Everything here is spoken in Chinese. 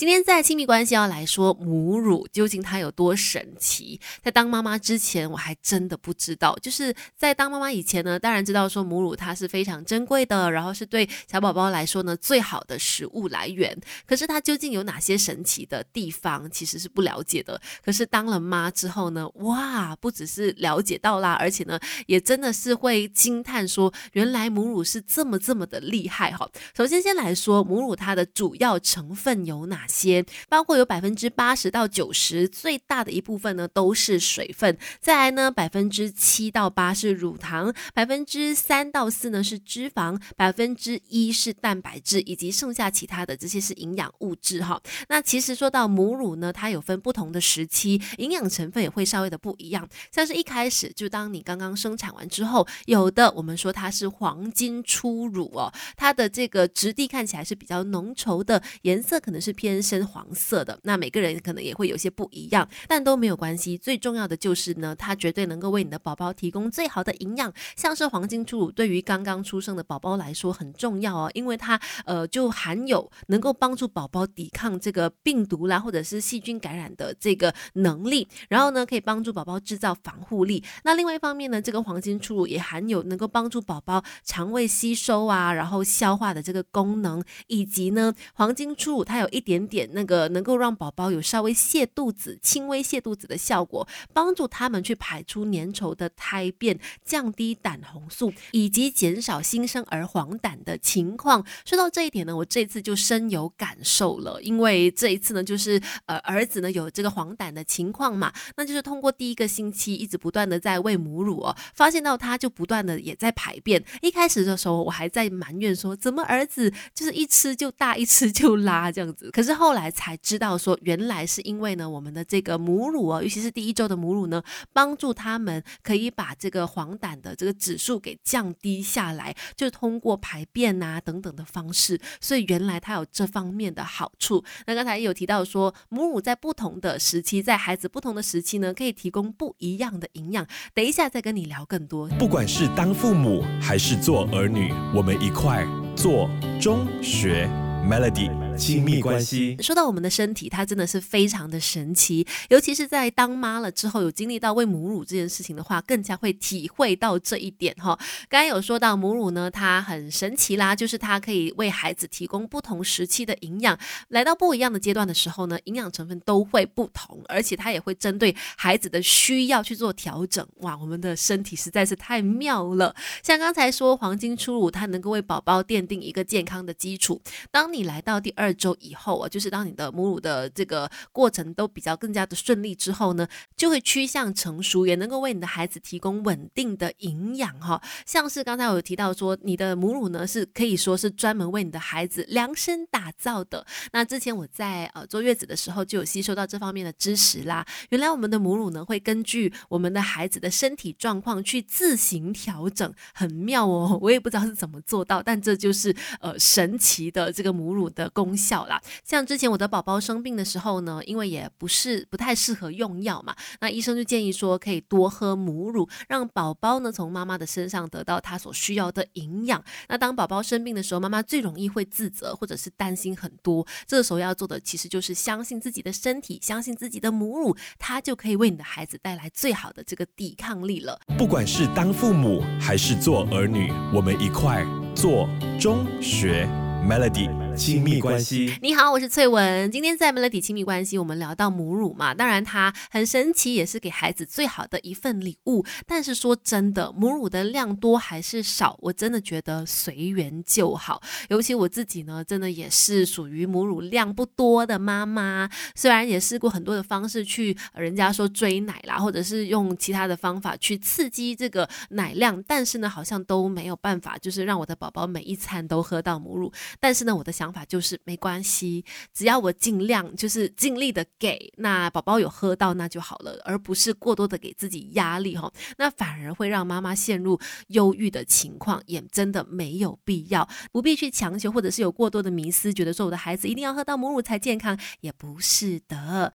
今天在亲密关系要来说母乳究竟它有多神奇？在当妈妈之前，我还真的不知道。就是在当妈妈以前呢，当然知道说母乳它是非常珍贵的，然后是对小宝宝来说呢最好的食物来源。可是它究竟有哪些神奇的地方，其实是不了解的。可是当了妈之后呢，哇，不只是了解到啦，而且呢，也真的是会惊叹说，原来母乳是这么这么的厉害哈。首先先来说母乳它的主要成分有哪些？包括有百分之八十到九十，最大的一部分呢都是水分。再来呢，百分之七到八是乳糖，百分之三到四呢是脂肪，百分之一是蛋白质，以及剩下其他的这些是营养物质哈。那其实说到母乳呢，它有分不同的时期，营养成分也会稍微的不一样。像是一开始就当你刚刚生产完之后，有的我们说它是黄金初乳哦，它的这个质地看起来是比较浓稠的，颜色可能是偏深黄。色的，那每个人可能也会有些不一样，但都没有关系。最重要的就是呢，它绝对能够为你的宝宝提供最好的营养。像是黄金初乳，对于刚刚出生的宝宝来说很重要哦，因为它呃就含有能够帮助宝宝抵抗这个病毒啦或者是细菌感染的这个能力，然后呢可以帮助宝宝制造防护力。那另外一方面呢，这个黄金初乳也含有能够帮助宝宝肠胃吸收啊，然后消化的这个功能，以及呢黄金初乳它有一点点那。个能够让宝宝有稍微泻肚子、轻微泻肚子的效果，帮助他们去排出粘稠的胎便，降低胆红素，以及减少新生儿黄疸的情况。说到这一点呢，我这次就深有感受了，因为这一次呢，就是呃儿子呢有这个黄疸的情况嘛，那就是通过第一个星期一直不断的在喂母乳哦，发现到他就不断的也在排便。一开始的时候我还在埋怨说，怎么儿子就是一吃就大，一吃就拉这样子，可是后来。才知道说，原来是因为呢，我们的这个母乳哦，尤其是第一周的母乳呢，帮助他们可以把这个黄疸的这个指数给降低下来，就通过排便啊等等的方式，所以原来它有这方面的好处。那刚才也有提到说，母乳在不同的时期，在孩子不同的时期呢，可以提供不一样的营养。等一下再跟你聊更多。不管是当父母还是做儿女，我们一块做中学 Melody。亲密关系，说到我们的身体，它真的是非常的神奇，尤其是在当妈了之后，有经历到喂母乳这件事情的话，更加会体会到这一点哈。刚才有说到母乳呢，它很神奇啦，就是它可以为孩子提供不同时期的营养，来到不一样的阶段的时候呢，营养成分都会不同，而且它也会针对孩子的需要去做调整。哇，我们的身体实在是太妙了。像刚才说黄金初乳，它能够为宝宝奠定一个健康的基础。当你来到第二。周以后啊，就是当你的母乳的这个过程都比较更加的顺利之后呢，就会趋向成熟，也能够为你的孩子提供稳定的营养哈。像是刚才我有提到说，你的母乳呢是可以说是专门为你的孩子量身打造的。那之前我在呃坐月子的时候就有吸收到这方面的知识啦。原来我们的母乳呢会根据我们的孩子的身体状况去自行调整，很妙哦。我也不知道是怎么做到，但这就是呃神奇的这个母乳的功。效啦，像之前我的宝宝生病的时候呢，因为也不是不太适合用药嘛，那医生就建议说可以多喝母乳，让宝宝呢从妈妈的身上得到他所需要的营养。那当宝宝生病的时候，妈妈最容易会自责或者是担心很多，这个时候要做的其实就是相信自己的身体，相信自己的母乳，它就可以为你的孩子带来最好的这个抵抗力了。不管是当父母还是做儿女，我们一块做中学 Melody。亲密关系，你好，我是翠文。今天在 Melody 亲密关系，我们聊到母乳嘛，当然它很神奇，也是给孩子最好的一份礼物。但是说真的，母乳的量多还是少，我真的觉得随缘就好。尤其我自己呢，真的也是属于母乳量不多的妈妈。虽然也试过很多的方式去，人家说追奶啦，或者是用其他的方法去刺激这个奶量，但是呢，好像都没有办法，就是让我的宝宝每一餐都喝到母乳。但是呢，我的想法就是没关系，只要我尽量就是尽力的给，那宝宝有喝到那就好了，而不是过多的给自己压力吼，那反而会让妈妈陷入忧郁的情况，也真的没有必要，不必去强求，或者是有过多的迷思，觉得说我的孩子一定要喝到母乳才健康，也不是的。